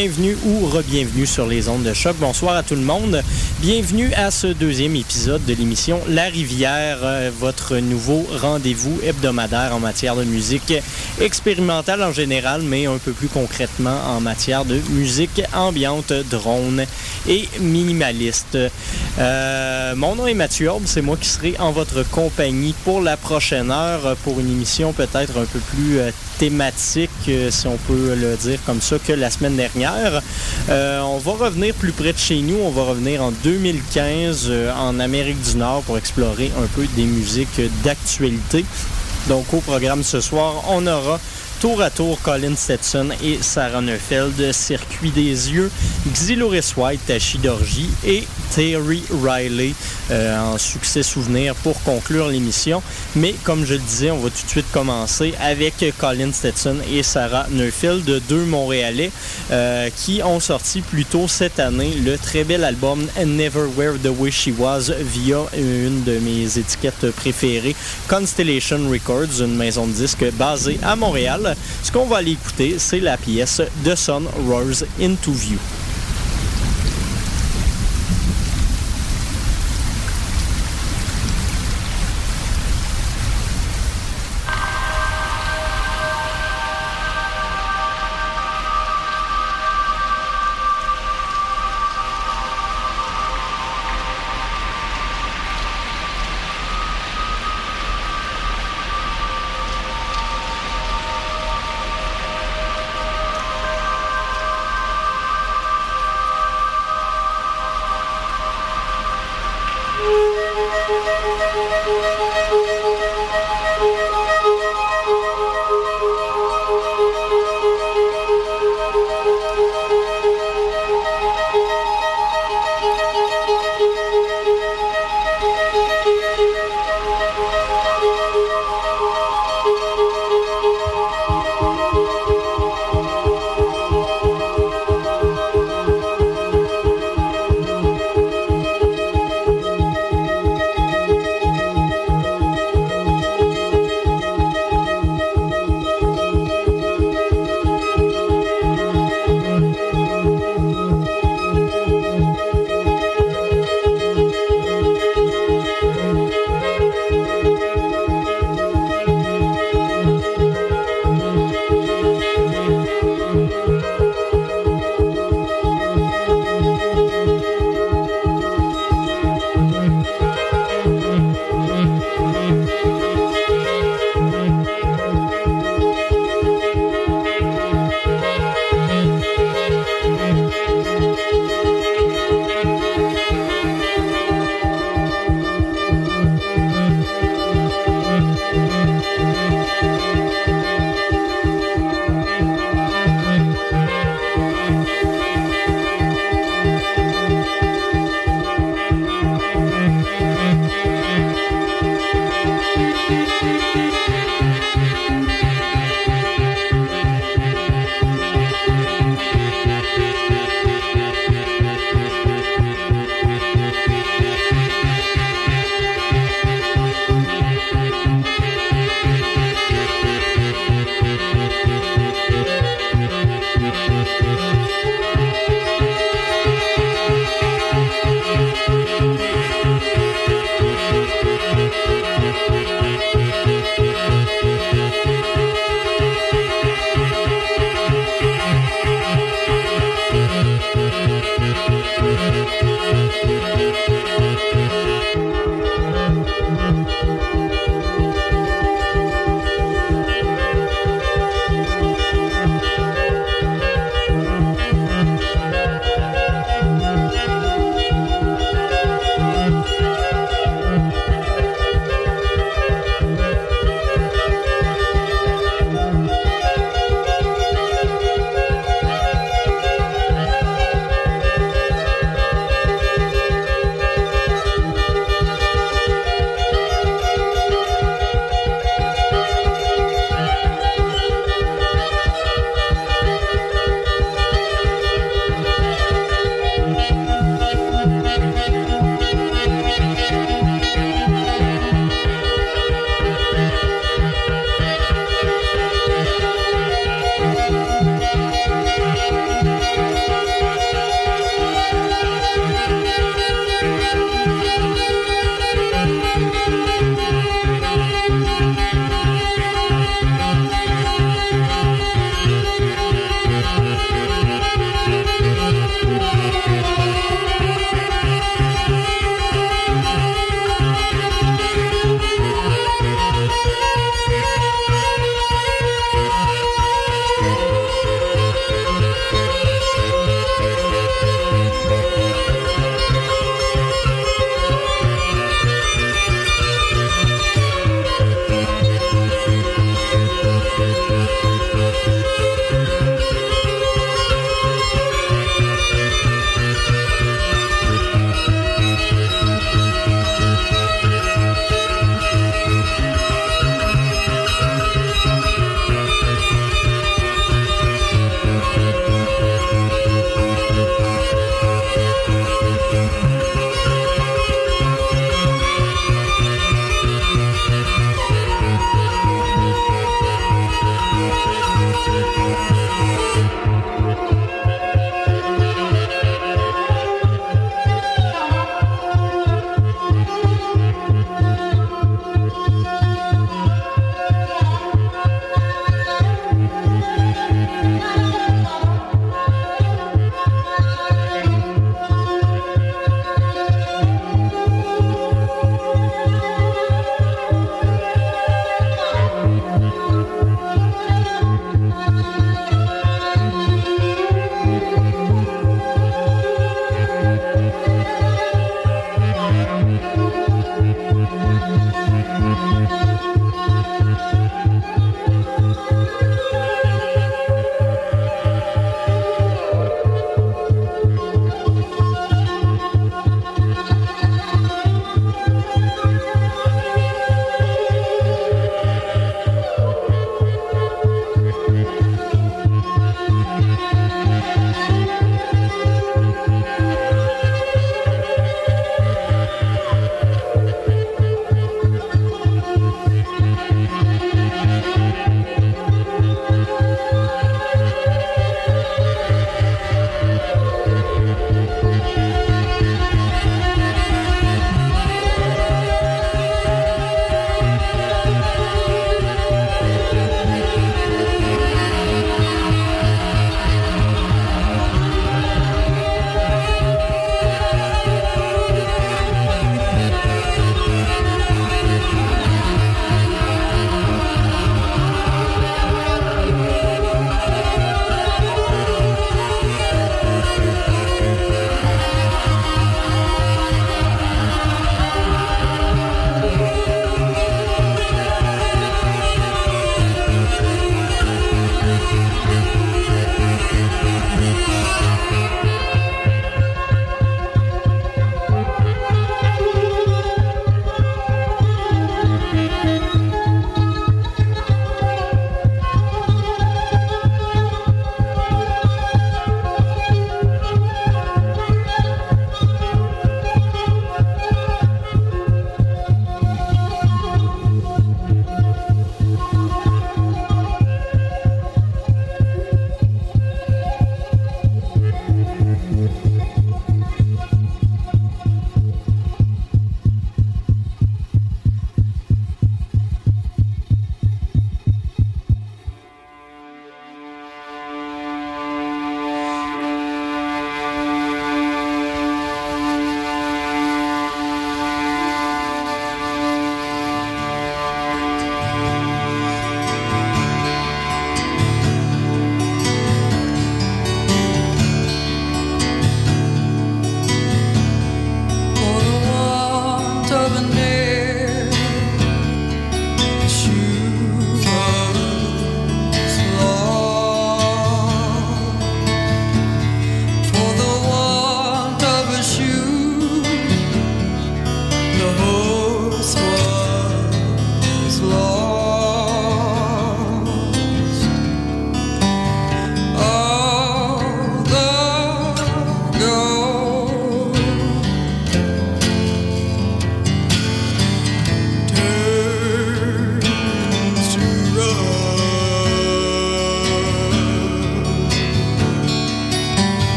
Bienvenue ou re-bienvenue sur les ondes de choc. Bonsoir à tout le monde. Bienvenue à ce deuxième épisode de l'émission La Rivière, euh, votre nouveau rendez-vous hebdomadaire en matière de musique expérimentale en général, mais un peu plus concrètement en matière de musique ambiante, drone et minimaliste. Euh, mon nom est Mathieu Orbe, c'est moi qui serai en votre compagnie pour la prochaine heure pour une émission peut-être un peu plus euh, thématique, euh, si on peut le dire comme ça, que la semaine dernière. On va revenir plus près de chez nous, on va revenir en 2015 euh, en Amérique du Nord pour explorer un peu des musiques d'actualité. Donc au programme ce soir, on aura tour à tour Colin Stetson et Sarah Neufeld, Circuit des yeux, Xyloris White, Tachi Dorji et Terry Riley euh, en succès souvenir pour conclure l'émission. Mais comme je le disais, on va tout de suite commencer avec Colin Stetson et Sarah Neufeld, deux Montréalais euh, qui ont sorti plus tôt cette année le très bel album Never Where the Way She Was via une de mes étiquettes préférées, Constellation Records, une maison de disques basée à Montréal. Ce qu'on va aller écouter, c'est la pièce The Sun Roars Into View.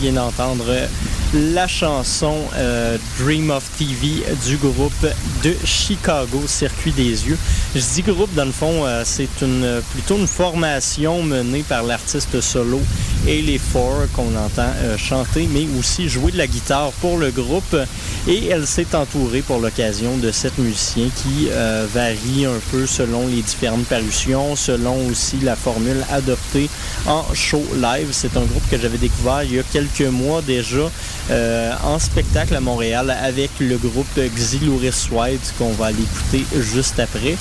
Vient d'entendre la chanson euh, Dream of TV du groupe de Chicago, Circuit des yeux. Je dis groupe, dans le fond, euh, c'est une, plutôt une formation menée par l'artiste solo et les Four qu'on entend euh, chanter, mais aussi jouer de la guitare pour le groupe. Et elle s'est entourée pour l'occasion de sept musiciens qui varient un peu selon les différentes parutions, selon aussi la formule adoptée en show live. C'est un groupe que j'avais découvert il y a quelques mois déjà. Euh, en spectacle à Montréal avec le groupe Xilouris White qu'on va aller écouter juste après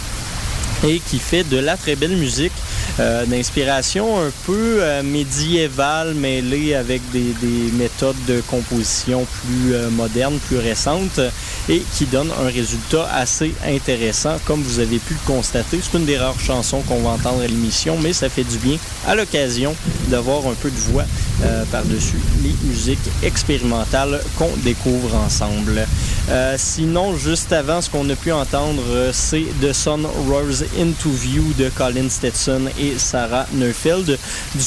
et qui fait de la très belle musique euh, d'inspiration un peu euh, médiévale mêlée avec des, méthodes de composition plus modernes, plus récentes et qui donne un résultat assez intéressant comme vous avez pu le constater. C'est une des rares chansons qu'on va entendre à l'émission mais ça fait du bien à l'occasion d'avoir un peu de voix euh, par-dessus les musiques expérimentales qu'on découvre ensemble. Euh, sinon, juste avant, ce qu'on a pu entendre, euh, c'est The Sun Rose Into View de Colin Stetson et Sarah Neufeld.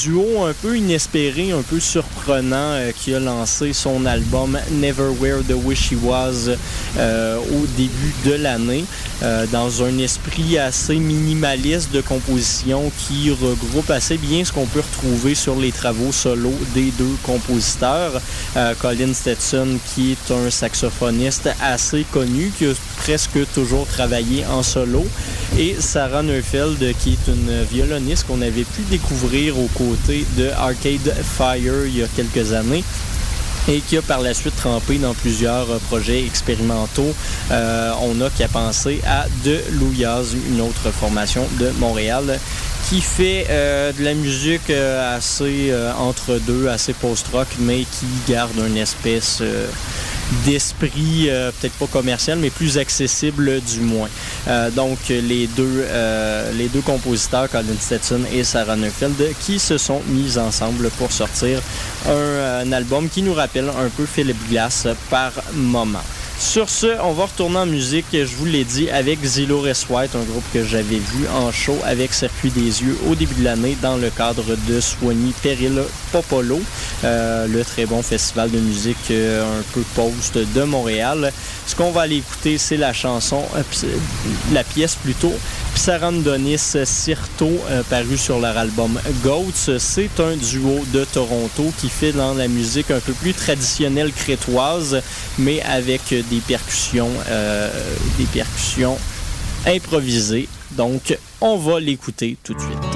Duo un peu inespéré, un peu surprenant qui a lancé son album Never Where the Wish He Was au début de l'année dans un esprit assez minimaliste de composition qui regroupe assez bien ce qu'on peut retrouver sur les travaux solo des deux compositeurs. Euh, Colin Stetson, qui est un saxophoniste assez connu, qui a presque toujours travaillé en solo, et Sarah Neufeld, qui est une violoniste qu'on avait pu découvrir aux côtés de Arcade Fire il y a quelques années et qui a par la suite trempé dans plusieurs projets expérimentaux. Euh, on a qu'à penser à De Louyaz, une autre formation de Montréal qui fait euh, de la musique euh, assez euh, entre deux, assez post-rock, mais qui garde une espèce d'esprit, peut-être pas commercial, mais plus accessible du moins. donc les deux, les deux compositeurs, Colin Stetson et Sarah Neufeld, qui se sont mis ensemble pour sortir un, un album qui nous rappelle un peu Philip Glass par moment. Sur ce, on va retourner en musique, je vous l'ai dit, avec Zillow White, un groupe que j'avais vu en show avec Circuit des Yeux au début de l'année dans le cadre de Soigny Peril Popolo, euh, le très bon festival de musique euh, un peu post de Montréal. Ce qu'on va aller écouter, c'est la chanson, euh, la pièce plutôt, Psarandonis Sirto, paru sur leur album Goats. C'est un duo de Toronto qui fait dans la musique un peu plus traditionnelle crétoise, mais avec des percussions, des percussions improvisées. Donc, on va l'écouter tout de suite.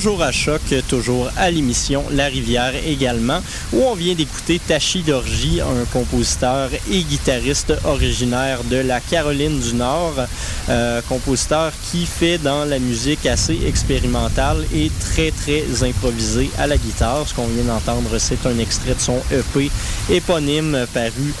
Toujours à choc, toujours à l'émission La Rivière également, où on vient d'écouter Tachi Dorji, un compositeur et guitariste originaire de la Caroline du Nord, euh, compositeur qui fait dans la musique assez expérimentale et très très improvisé à la guitare. Ce qu'on vient d'entendre, c'est un extrait de son EP éponyme paru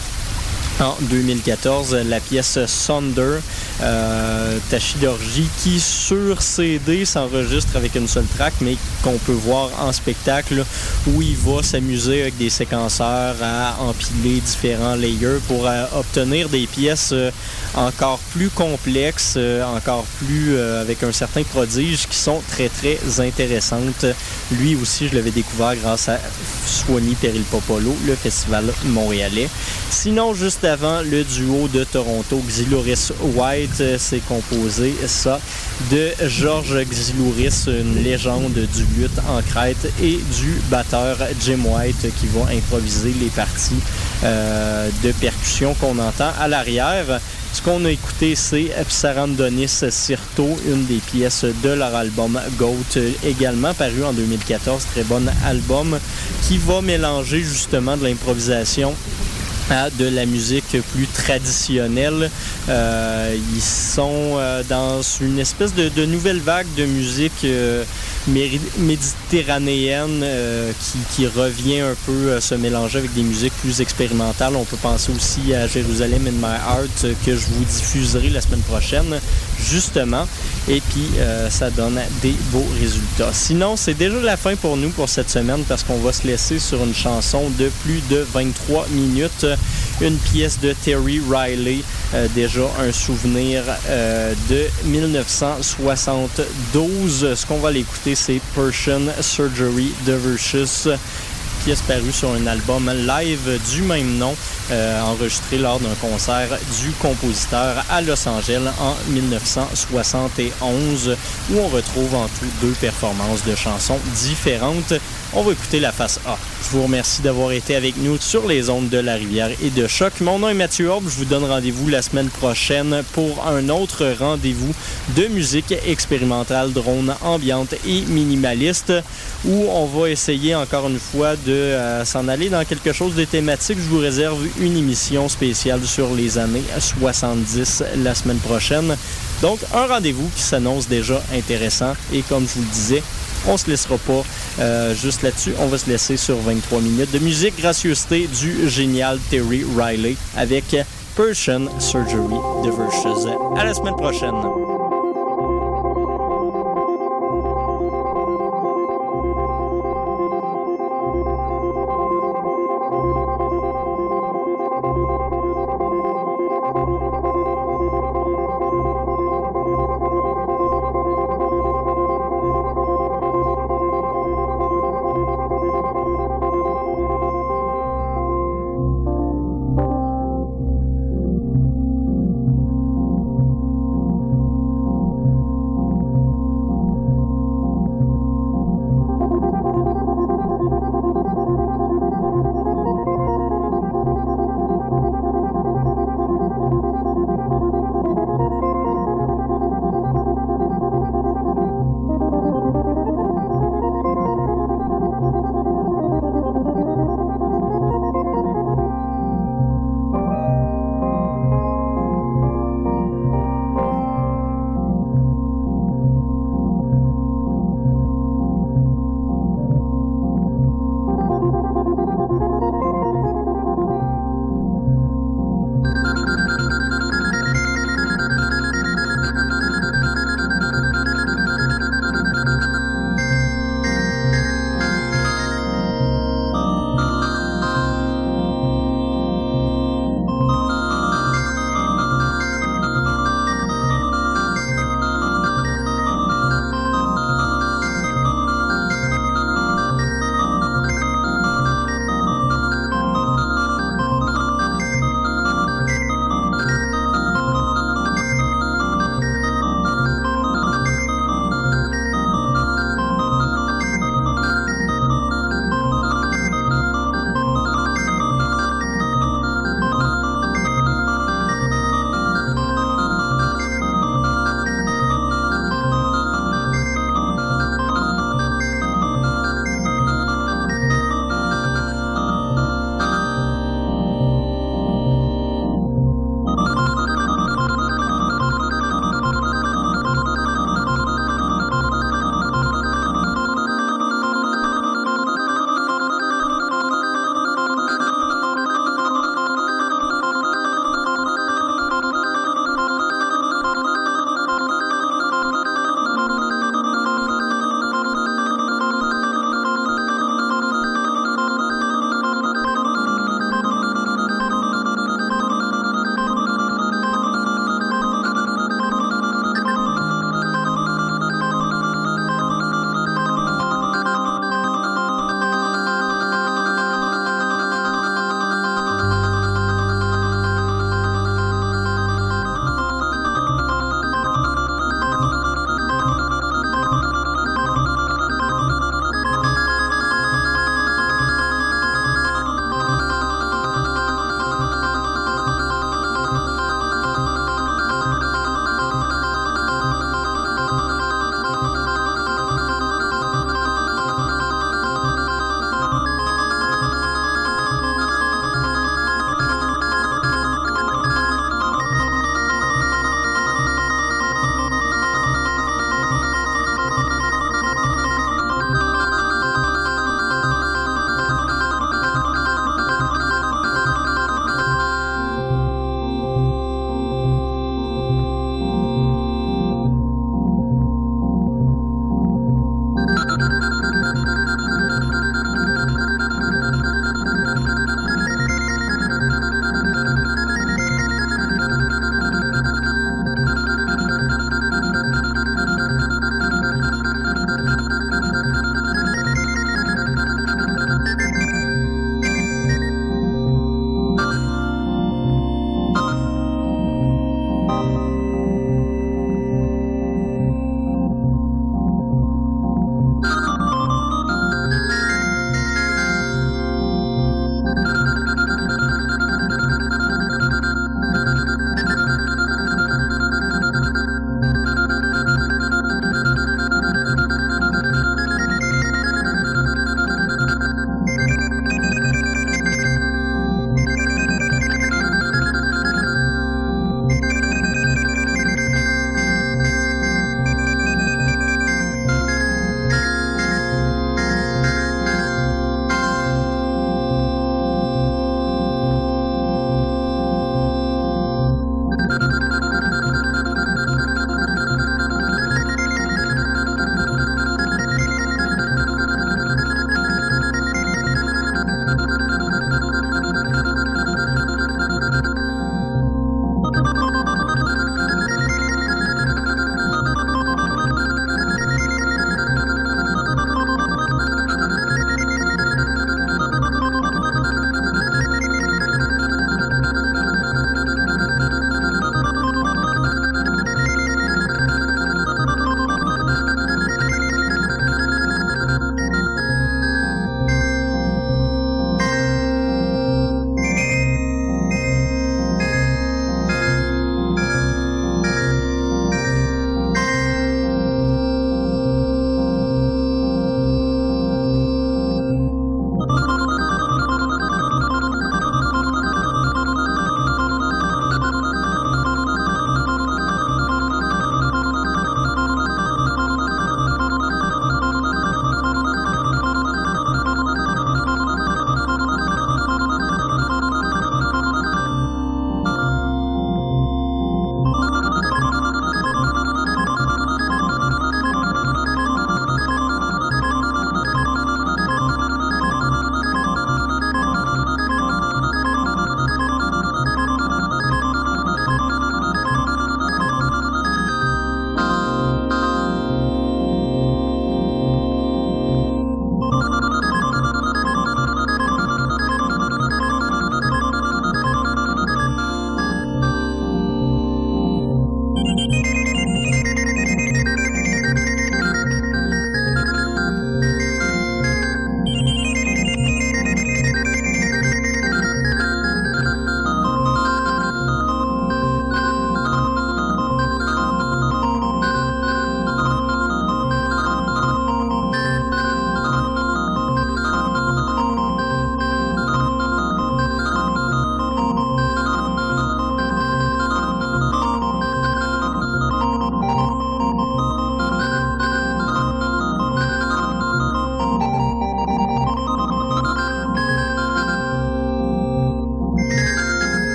en 2014, la pièce Sonder, euh, Tachidorji, qui sur CD s'enregistre avec une seule track, mais qu'on peut voir en spectacle, où il va s'amuser avec des séquenceurs à empiler différents layers pour euh, obtenir des pièces euh, encore plus complexes, euh, encore plus euh, avec un certain prodige, qui sont très très intéressantes. Lui aussi, je l'avais découvert grâce à Swanee Peril Popolo, le festival montréalais. Sinon, juste avant, le duo de Toronto, Xilouris White, euh, s'est composé, ça, de Georges Xilouris, une légende du lutte en crête, et du batteur Jim White qui va improviser les parties de percussion qu'on entend à l'arrière. Ce qu'on a écouté, c'est Psarandonis Sirto, une des pièces de leur album Goat, également paru en 2014. Très bon album qui va mélanger justement de l'improvisation à de la musique plus traditionnelle. Euh, ils sont euh, dans une espèce de, nouvelle vague de musique euh, méditerranéenne euh, qui, revient un peu à se mélanger avec des musiques plus expérimentales. On peut penser aussi à Jérusalem in My Heart que je vous diffuserai la semaine prochaine, justement. Et puis, euh, ça donne des beaux résultats. Sinon, c'est déjà la fin pour nous pour cette semaine parce qu'on va se laisser sur une chanson de plus de 23 minutes. Une pièce de Terry Riley, euh, déjà un souvenir euh, de 1972. Ce qu'on va l'écouter, c'est Persian Surgery de Versus pièce parue sur un album live du même nom, euh, enregistré lors d'un concert du compositeur à Los Angeles en 1971, où on retrouve en tout deux performances de chansons différentes. On va écouter la face A. Je vous remercie d'avoir été avec nous sur les ondes de la rivière et de choc. Mon nom est Mathieu Orbe. Je vous donne rendez-vous la semaine prochaine pour un autre rendez-vous de musique expérimentale, drone, ambiante et minimaliste où on va essayer encore une fois de euh, s'en aller dans quelque chose de thématique. Je vous réserve une émission spéciale sur les années 70 la semaine prochaine. Donc un rendez-vous qui s'annonce déjà intéressant et comme je vous le disais, on se laissera pas euh, juste là-dessus. On va se laisser sur 23 minutes de musique gracieuseté du génial Terry Riley avec Persian Surgery de. À la semaine prochaine.